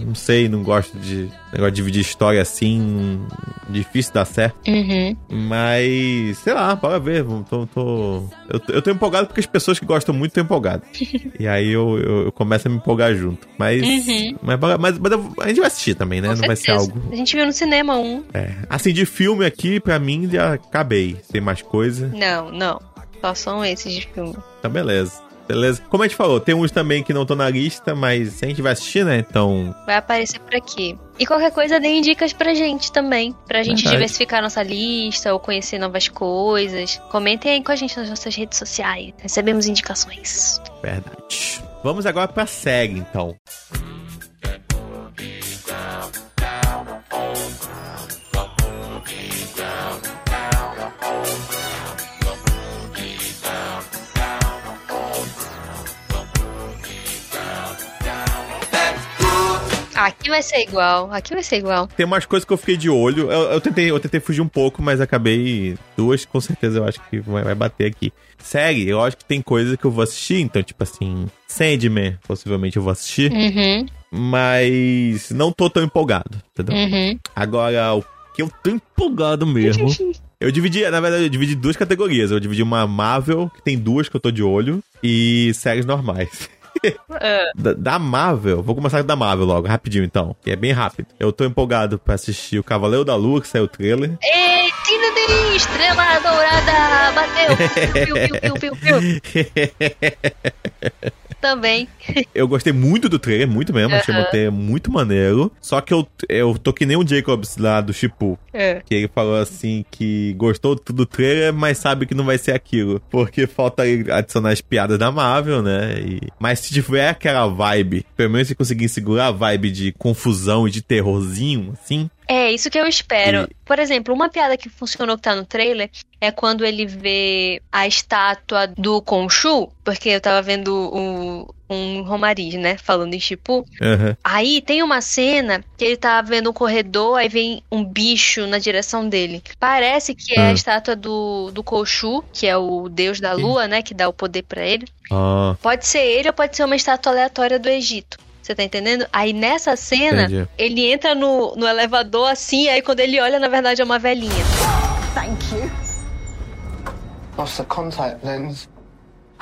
Não sei, não gosto de negócio de dividir história assim. Difícil dar certo. Uhum. Mas, sei lá, bora ver. Tô, tô- eu, tô- eu tô empolgado porque as pessoas que gostam muito estão empolgadas. e aí eu, eu, eu começo a me empolgar junto. Mas, Uhum. mas, mas, mas a gente vai assistir também, né? Com não vai ser certeza. algo. A gente viu no cinema um. É. Assim, de filme aqui, pra mim, já acabei. Tem mais coisa. Não, não. Só são esses de filme. Tá beleza. Beleza. Como a gente falou, tem uns também que não estão na lista, mas a gente vai assistir, né? Então. Vai aparecer por aqui. E qualquer coisa, deem dicas pra gente também. Pra gente Verdade. diversificar nossa lista ou conhecer novas coisas. Comentem aí com a gente nas nossas redes sociais. Recebemos indicações. Verdade. Vamos agora pra série, então. Aqui vai ser igual. Aqui vai ser igual. Tem umas coisas que eu fiquei de olho. Eu, eu tentei, eu tentei fugir um pouco, mas acabei. Duas, com certeza, eu acho que vai, vai bater aqui. Série, eu acho que tem coisa que eu vou assistir, então, tipo assim. Sandman, possivelmente eu vou assistir. Uhum, Mas não tô tão empolgado, entendeu? uhum. Agora, o que eu tô empolgado mesmo. eu dividi, na verdade, eu dividi duas categorias. Eu dividi uma Marvel, que tem duas que eu tô de olho, e séries normais. Da, da Marvel, vou começar da Marvel logo, rapidinho então, que é bem rápido. Eu tô empolgado pra assistir o Cavaleiro da Lua, que saiu o trailer. Ei, Tinadei, estrela dourada, bateu. Piu, piu, piu, piu, piu. Também. Eu gostei muito do trailer, muito mesmo, achei Aham. o trailer muito maneiro. Só que eu, eu tô que nem o Jacobs lá do Chipu. É. Que ele falou assim que gostou do trailer, mas sabe que não vai ser aquilo. Porque falta adicionar as piadas da Marvel, né? E- Mas se tiver aquela vibe, pelo menos se conseguir segurar a vibe de confusão e de terrorzinho, assim, É, isso que eu espero. Por exemplo, uma piada que funcionou que tá no trailer é quando ele vê a estátua do Khonshu, porque eu tava vendo o, um Romariz, né, falando em Chipu. Aham. Aí tem uma cena que ele tá vendo um corredor, aí vem um bicho na direção dele. Parece que é a Ah. estátua do, do Khonshu, que é o deus da lua, né, que dá o poder pra ele. Ah, Pode ser ele ou pode ser uma estátua aleatória do Egito. Você tá entendendo? Aí nessa cena, Entendi. ele entra no, no elevador assim, aí quando ele olha, na verdade é uma velhinha. Thank you. Lost the contact lens.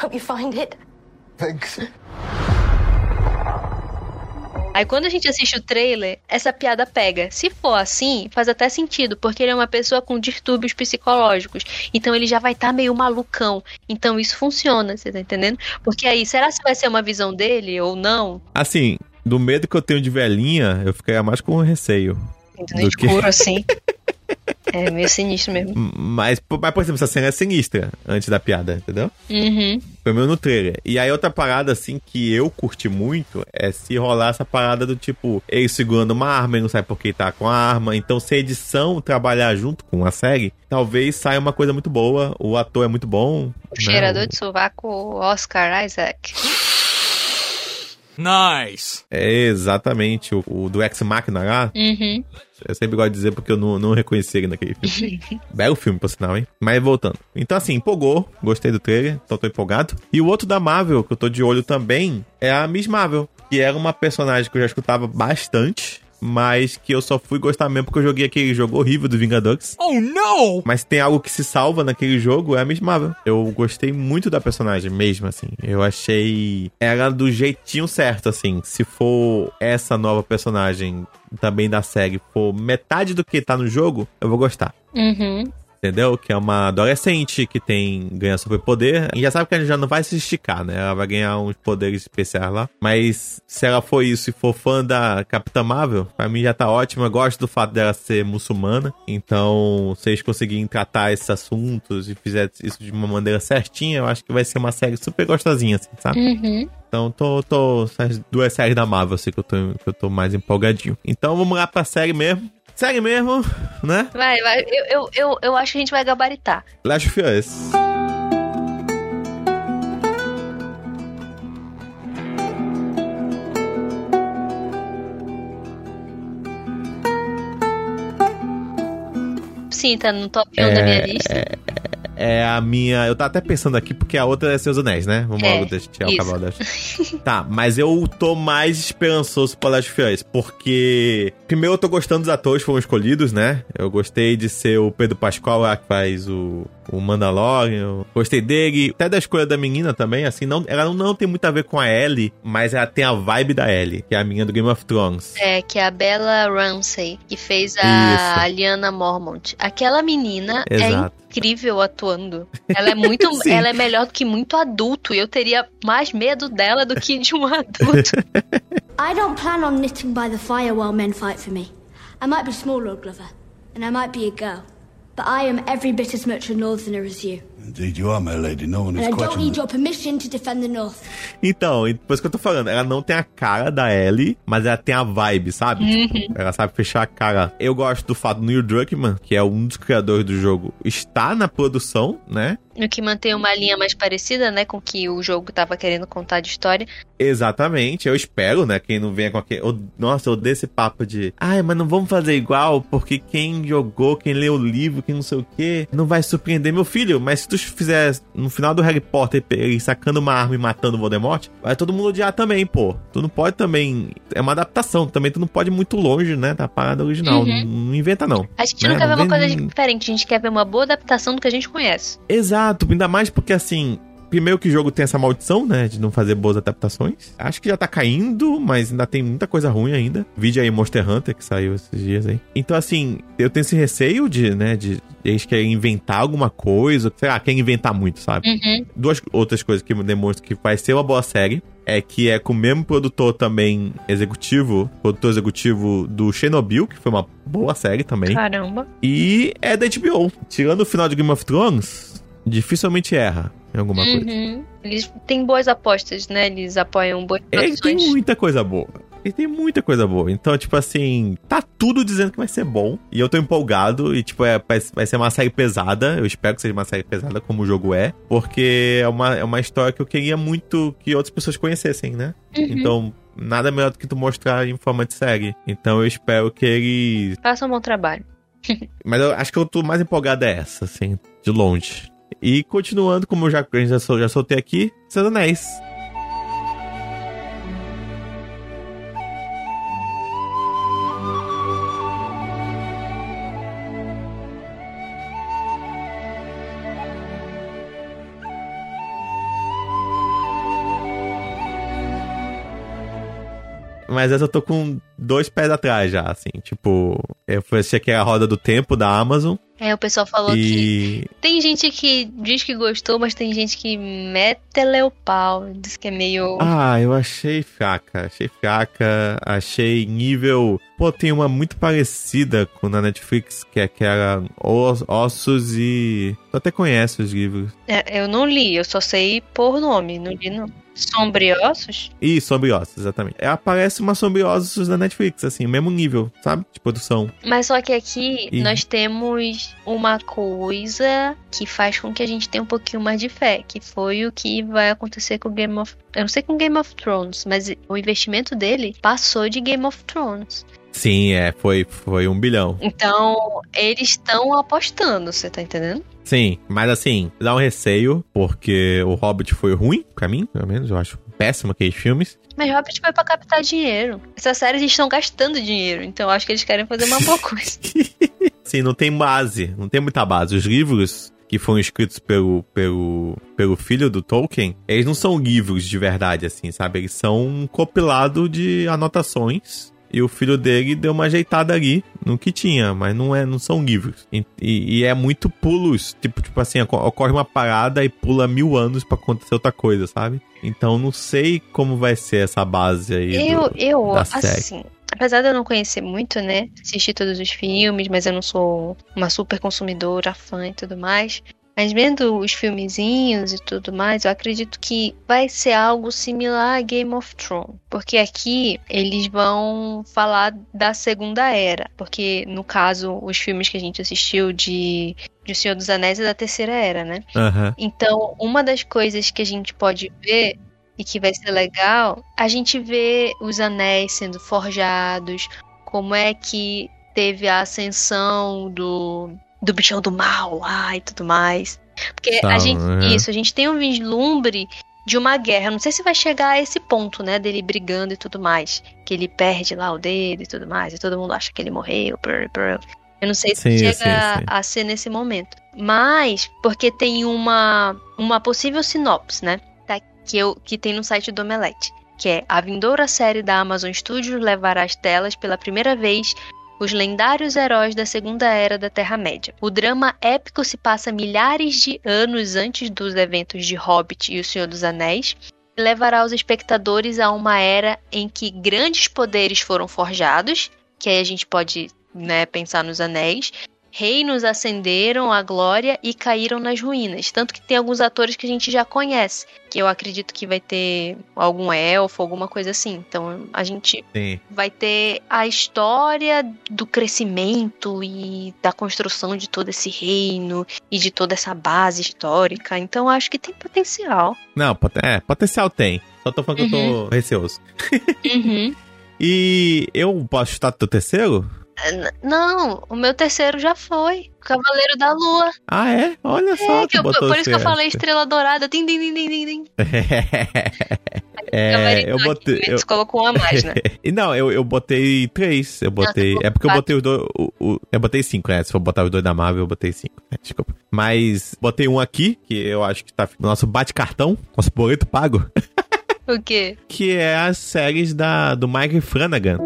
Hope you find it. Thanks. Aí quando a gente assiste o trailer, essa piada pega. Se for assim, faz até sentido, porque ele é uma pessoa com distúrbios psicológicos. Então ele já vai estar meio malucão. Então isso funciona, você tá entendendo? Porque aí, será se vai ser uma visão dele ou não? Assim, do medo que eu tenho de velhinha, eu ficaria mais com receio. No Do que- escuro, assim. É meio sinistro mesmo. Mas, mas, por exemplo, essa cena é sinistra antes da piada, entendeu? Uhum. Pelo menos no trailer. E aí outra parada, assim, que eu curti muito é se rolar essa parada do tipo, ele segurando uma arma, ele não sabe por que tá com a arma. Então, se a edição trabalhar junto com a série, talvez saia uma coisa muito boa. O ator é muito bom. O né? cheirador de sovaco, Oscar Isaac. Nice. É exatamente o, o do Ex Machina lá. Uhum. Eu sempre gosto de dizer porque eu não, não reconheci ele naquele filme. Belo filme, por sinal, hein? Mas voltando. Então, assim, empolgou. Gostei do trailer, então tô empolgado. E o outro da Marvel, que eu tô de olho também, é a Miss Marvel. Que era uma personagem que eu já escutava bastante. Mas que eu só fui gostar mesmo porque eu joguei aquele jogo horrível do Vingadores. Oh no! Mas tem algo que se salva naquele jogo, é a Miss Marvel. Eu gostei muito da personagem mesmo, assim. Eu achei ela do jeitinho certo, assim. Se for essa nova personagem também da série, for metade do que tá no jogo, eu vou gostar. Uhum. Entendeu? Que é uma adolescente que tem ganha superpoder. E já sabe que ela já não vai se esticar, né? Ela vai ganhar uns poderes especiais lá. Mas se ela for isso e for fã da Capitã Marvel, pra mim já tá ótimo. Eu gosto do fato dela ser muçulmana. Então, se eles conseguirem tratar esses assuntos e fizer isso de uma maneira certinha, eu acho que vai ser uma série super gostosinha, assim, sabe? Uhum. Então, tô, tô. Essas duas séries da Marvel, assim, que eu tô, que eu tô mais empolgadinho. Então, vamos lá pra série mesmo. Série mesmo, né? Vai, vai. Eu, eu, eu, eu acho que a gente vai gabaritar. Last of Us. Sim, tá no top 1 da minha lista. É a minha. Eu tava até pensando aqui, porque a outra é Seus Anéis, né? Vamos É, logo deixar o cavalo da. Tá, mas eu tô mais esperançoso pra Last of porque. Primeiro eu tô gostando dos atores que foram escolhidos, né? Eu gostei de ser o Pedro Pascal lá que faz o, o Mandalorian. Gostei dele. Até da escolha da menina também, assim. Não, ela não, não tem muito a ver com a Ellie, mas ela tem a vibe da Ellie, que é a minha do Game of Thrones. É, que é a Bella Ramsey, que fez Isso. a Liana Mormont. Aquela menina Exato. Incrível atuando. Ela é muito, ela é melhor do que muito adulto. E eu teria mais medo dela do que de um adulto. I don't plan on knitting by the fire while men fight for me. I might be small, Lord Glover, and I might be a girl, but I am every bit as much a northerner as you. Indeed you are, my lady. No one And is I don't questioning need your permission to defend the North. Então, e por isso que eu tô falando, ela não tem a cara da Ellie, mas ela tem a vibe, sabe? Tipo, ela sabe fechar a cara. Eu gosto do fato do Neil Druckmann, que é um dos criadores do jogo, está na produção, né? o que mantém uma linha mais parecida, né, com o que o jogo tava querendo contar de história. Exatamente, eu espero, né? Quem não venha com aquele. eu- Nossa, eu odeio esse papo de. Ai, mas não vamos fazer igual, porque quem jogou, quem leu o livro, quem não sei o quê, não vai surpreender meu filho. Mas se tu fizer no final do Harry Potter ele sacando uma arma e matando o Voldemort, vai todo mundo odiar também, pô. Tu não pode também. É uma adaptação, também tu não pode ir muito longe, né? Da parada original. Uhum. Não, inventa, não. A gente né? não quer ver uma coisa diferente, a gente quer ver uma boa adaptação do que a gente conhece. Exato, ainda mais porque assim. Primeiro que o jogo tem essa maldição, né? De não fazer boas adaptações. Acho que já tá caindo, mas ainda tem muita coisa ruim ainda. Vídeo aí Monster Hunter, que saiu esses dias aí. Então, assim, eu tenho esse receio de, né? De eles querem inventar alguma coisa. Sei lá, querem inventar muito, sabe? Uhum. Duas outras coisas que demonstram que vai ser uma boa série. É que é com o mesmo produtor também executivo, produtor executivo do Chernobyl, que foi uma boa série também. Caramba. E é da HBO. Tirando o final de Game of Thrones, dificilmente erra em alguma coisa. Uhum. Eles têm boas apostas, né? Eles apoiam boas É, tem muita coisa boa. E tem muita coisa boa. Então, tipo assim, tá tudo dizendo que vai ser bom. E eu tô empolgado. E, tipo, é, vai, vai ser uma série pesada. Eu espero que seja uma série pesada, como o jogo é. Porque é uma, é uma história que eu queria muito que outras pessoas conhecessem, né? Uhum. Então, nada melhor do que tu mostrar em forma de série. Então, eu espero que ele. Faça um bom trabalho. Mas eu acho que eu tô mais empolgado é essa, assim, de longe. E continuando, como eu já, já, sol- já soltei aqui, Seus Anéis. Mas essa eu tô com dois pés atrás já, assim. Tipo, eu fui assistir aqui a Roda do Tempo da Amazon. É, o pessoal falou que. e. Tem gente que diz que gostou, mas tem gente que metele o pau. Diz que é meio. Ah, eu achei fraca. Achei fraca. Achei nível. Pô, tem uma muito parecida com na Netflix, que é aquela Os- Ossos e. Tu até conhece os livros. É, eu não li, eu só sei por nome, não li não. Sombriossos? E Sobre Ossos, exatamente. É, aparece uma Sobre Ossos da Netflix, assim, mesmo nível, sabe? De produção. Mas só que aqui E- nós temos uma coisa que faz com que a gente tenha um pouquinho mais de fé, que foi o que vai acontecer com Game of... Eu não sei com Game of Thrones, mas o investimento dele passou de Game of Thrones. Sim, é, foi, foi um bilhão. Então, eles estão apostando, você tá entendendo? Sim, mas assim, dá um receio, porque o Hobbit foi ruim, pra mim, pelo menos, eu acho péssimo aqueles filmes. Mas Hobbit foi pra captar dinheiro. Essa série eles estão gastando dinheiro, então eu acho que eles querem fazer uma boa coisa. Assim, não tem base, não tem muita base. Os livros que foram escritos pelo, pelo, pelo filho do Tolkien, eles não são livros de verdade, assim, sabe? Eles são um compilado de anotações. E o filho dele deu uma ajeitada ali no que tinha, mas não é, não são livros. E, e- é muito pulos, tipo, tipo assim, oco- ocorre uma parada e pula mil anos pra acontecer outra coisa, sabe? Então não sei como vai ser essa base aí. Eu, do- eu, assim, apesar de eu não conhecer muito, né? Assisti todos os filmes, mas eu não sou uma super consumidora, fã e tudo mais. Mas vendo os filmezinhos e tudo mais, eu acredito que vai ser algo similar a Game of Thrones. Porque aqui eles vão falar da Segunda Era. Porque, no caso, os filmes que a gente assistiu de, de O Senhor dos Anéis é da Terceira Era, né? Aham. Então, uma das coisas que a gente pode ver e que vai ser legal, a gente vê os anéis sendo forjados, como é que teve a ascensão do, do bichão do mal lá e tudo mais. Porque a Tá, gente, uhum. isso, a gente tem um vislumbre de uma guerra. Não sei se vai chegar a esse ponto, né, dele brigando e tudo mais, que ele perde lá o dedo e tudo mais, e todo mundo acha que ele morreu. brr, brr. Eu não sei se Sim, chega sim, sim. a ser nesse momento. Mas, porque tem uma, uma possível sinopse, né? Tá, que, eu, que tem no site do Omelete. Que é a vindoura série da Amazon Studios levará às telas pela primeira vez os lendários heróis da Segunda Era da Terra-média. O drama épico se passa milhares de anos antes dos eventos de Hobbit e O Senhor dos Anéis e levará os espectadores a uma era em que grandes poderes foram forjados, que aí a gente pode né, pensar nos anéis, reinos ascenderam à glória e caíram nas ruínas. Tanto que tem alguns atores que a gente já conhece, que eu acredito que vai ter algum elfo, alguma coisa assim. Então a gente Sim. vai ter a história do crescimento e da construção de todo esse reino e de toda essa base histórica. Então acho que tem potencial. Não, é, potencial tem. Só tô falando que eu Uhum. tô receoso. Uhum. E eu posso chutar teu terceiro? Não, o meu terceiro já foi. Cavaleiro da Lua. Ah, é? Olha só, É, que tu eu- por isso que eu falei Estrela Dourada. Tim, tim, tim, tim, tim. é, eu botei. Eu... Você colocou um a mais, né? Não, eu, eu botei três. Eu botei. É porque eu botei os dois. o- o- eu botei cinco, né? Se for botar os dois da Marvel, eu botei cinco. né? Desculpa. Mas botei um aqui, que eu acho que tá no nosso bate-cartão, nosso boleto pago, O quê? que é as séries da, do Mike Flanagan.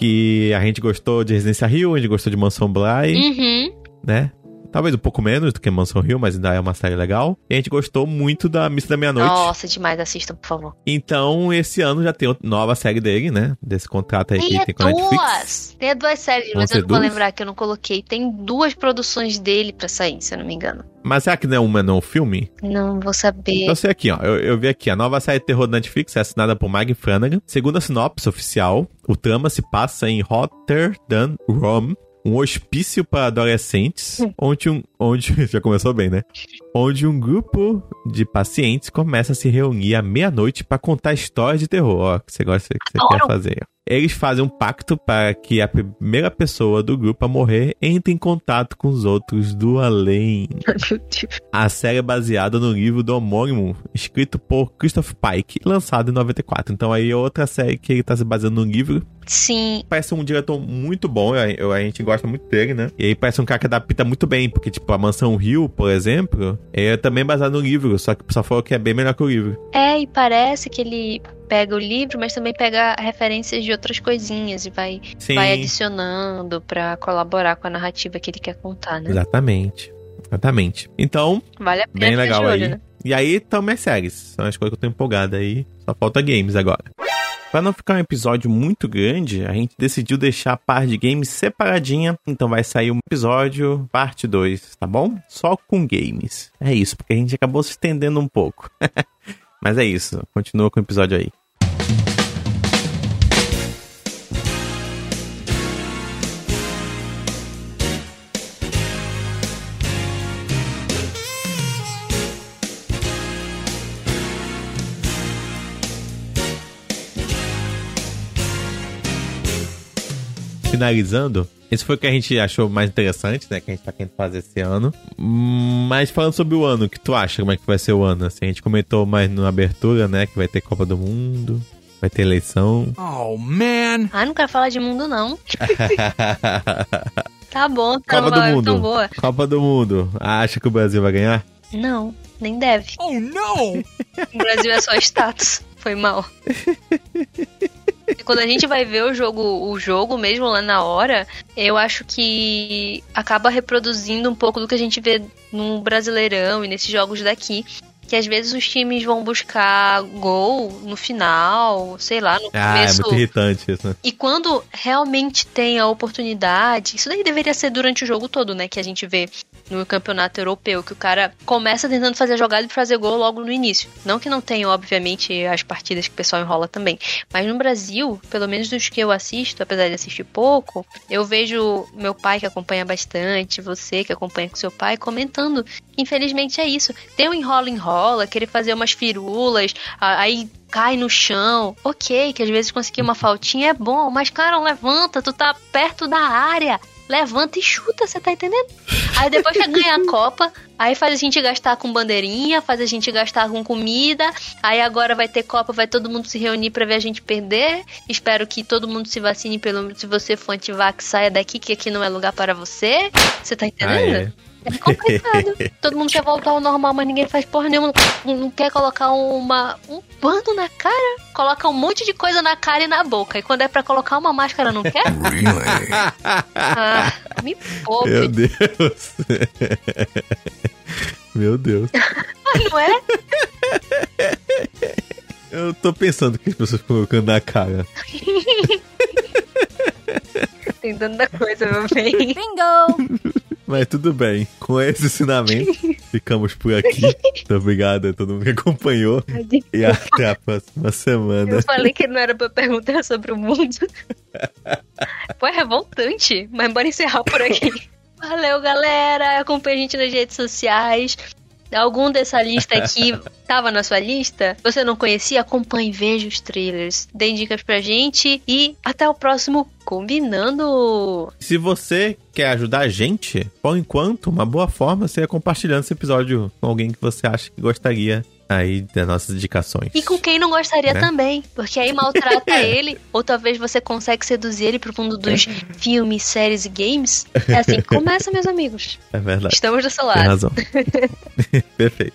Que a gente gostou de Residência Rio, a gente gostou de Mansão Bly, Uhum. né? Talvez um pouco menos do que Mansão Hill, mas ainda é uma série legal. E a gente gostou muito da Missa da Meia-Noite. Nossa, demais. Assistam, por favor. Então, esse ano já tem nova série dele, né? Desse contrato aí que Tem tem com a Netflix. duas! Tem duas séries, Vão mas eu não vou duas? lembrar que eu não coloquei. Tem duas produções dele pra sair, se eu não me engano. Mas será que não é uma, não, um filme? Não vou saber. Eu sei aqui, ó. Eu, eu vi aqui. A nova série de terror da Netflix é assinada por Maggie Flanagan. Segundo a sinopse oficial, o trama se passa em Rotterdam, Rome. Um hospício para adolescentes, onde um. Onde. Já começou bem, né? Onde um grupo de pacientes começa a se reunir à meia-noite para contar histórias de terror. Ó, que você gosta que você quer fazer. Eles fazem um pacto para que a primeira pessoa do grupo a morrer entre em contato com os outros do além. A série é baseada no livro do homônimo, escrito por Christopher Pike, lançado em 94. Então aí é outra série que ele tá se baseando no livro. Sim. Parece um diretor muito bom, a, a gente gosta muito dele, né? E aí parece um cara que adapta muito bem, porque tipo, a Mansão Rio, por exemplo, é também baseado no livro, só que só falou que é bem melhor que o livro. É, e parece que ele pega o livro, mas também pega referências de outras coisinhas e vai, Sim. vai adicionando pra colaborar com a narrativa que ele quer contar, né? Exatamente. Exatamente. Então, Vale a pena bem legal olho, aí. né? E aí estão minhas séries. São as coisas que eu tô empolgado aí. Só falta games agora. Pra não ficar um episódio muito grande, a gente decidiu deixar a parte de games separadinha. Então vai sair um episódio, parte 2, tá bom? Só com games. É isso, porque a gente acabou se estendendo um pouco. Mas é isso. Continua com o episódio aí. Finalizando, esse foi o que a gente achou mais interessante, né? Que a gente tá querendo fazer esse ano. Mas falando sobre o ano, o que tu acha? Como é que vai ser o ano? Assim, a gente comentou mais na abertura, né? Que vai ter Copa do Mundo, vai ter eleição. Oh, man. Ah, não quero falar de mundo, não. Tá bom, tá Copa uma do vibe Mundo. tão boa. Copa do Mundo. Acha que o Brasil vai ganhar? Não, nem deve. Oh, no! O Brasil é só status. Foi mal. Quando a gente vai ver o jogo, o jogo mesmo lá na hora, eu acho que acaba reproduzindo um pouco do que a gente vê no Brasileirão e nesses jogos daqui. Que às vezes os times vão buscar gol no final, sei lá, no Ah, é começo. muito irritante isso, né? E quando realmente tem a oportunidade, isso daí deveria ser durante o jogo todo, né? Que a gente vê no campeonato europeu, que o cara começa tentando fazer jogada e fazer gol logo no início. Não que não tenha, obviamente, as partidas que o pessoal enrola também. Mas no Brasil, pelo menos dos que eu assisto, apesar de assistir pouco, eu vejo meu pai que acompanha bastante, você que acompanha com seu pai, comentando infelizmente é isso. Tem um enrola-enrola, querer fazer umas firulas, aí cai no chão. Ok, que às vezes conseguir uma faltinha é bom, mas cara, levanta, tu tá perto da área. Levanta e chuta, você tá entendendo? Aí depois que ganha a Copa, aí faz a gente gastar com bandeirinha, faz a gente gastar com comida. Aí agora vai ter Copa, vai todo mundo se reunir pra ver a gente perder. Espero que todo mundo se vacine, pelo menos se você for antivax, saia daqui, que aqui não é lugar para você. Você tá entendendo? Ah, é. É complicado. Todo mundo quer voltar ao normal, mas ninguém faz porra nenhuma. Não quer colocar uma, um pano na cara, coloca um monte de coisa na cara e na boca. E quando é pra colocar uma máscara, não quer? Ah, me poupe. Meu Deus. Meu Deus. Ah, não é? Eu tô pensando que as pessoas ficam colocando na cara. Tem tanta coisa, meu bem. Bingo! Mas tudo bem. Com esse ensinamento, ficamos por aqui. Muito obrigado a todo mundo que acompanhou. E até a próxima semana. Eu falei que não era pra perguntar sobre o mundo. Pô, é revoltante. Mas bora encerrar por aqui. Valeu, galera. Acompanhe a gente nas redes sociais. Algum dessa lista aqui tava na sua lista? Você não conhecia? Acompanhe, veja os trailers. Dê dicas pra gente. E até o próximo Combinando. Se você quer ajudar a gente, por enquanto, uma boa forma seria compartilhando esse episódio com alguém que você acha que gostaria aí das nossas indicações. E com quem não gostaria Né? também. Porque aí maltrata ele, ou talvez você consegue seduzir ele pro mundo dos filmes, séries e games. É assim que começa, meus amigos. É verdade. Estamos do seu Tem lado. razão. Perfeito.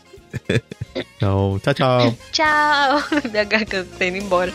Então, tchau, tchau. Tchau. Minha garganta tá indo embora.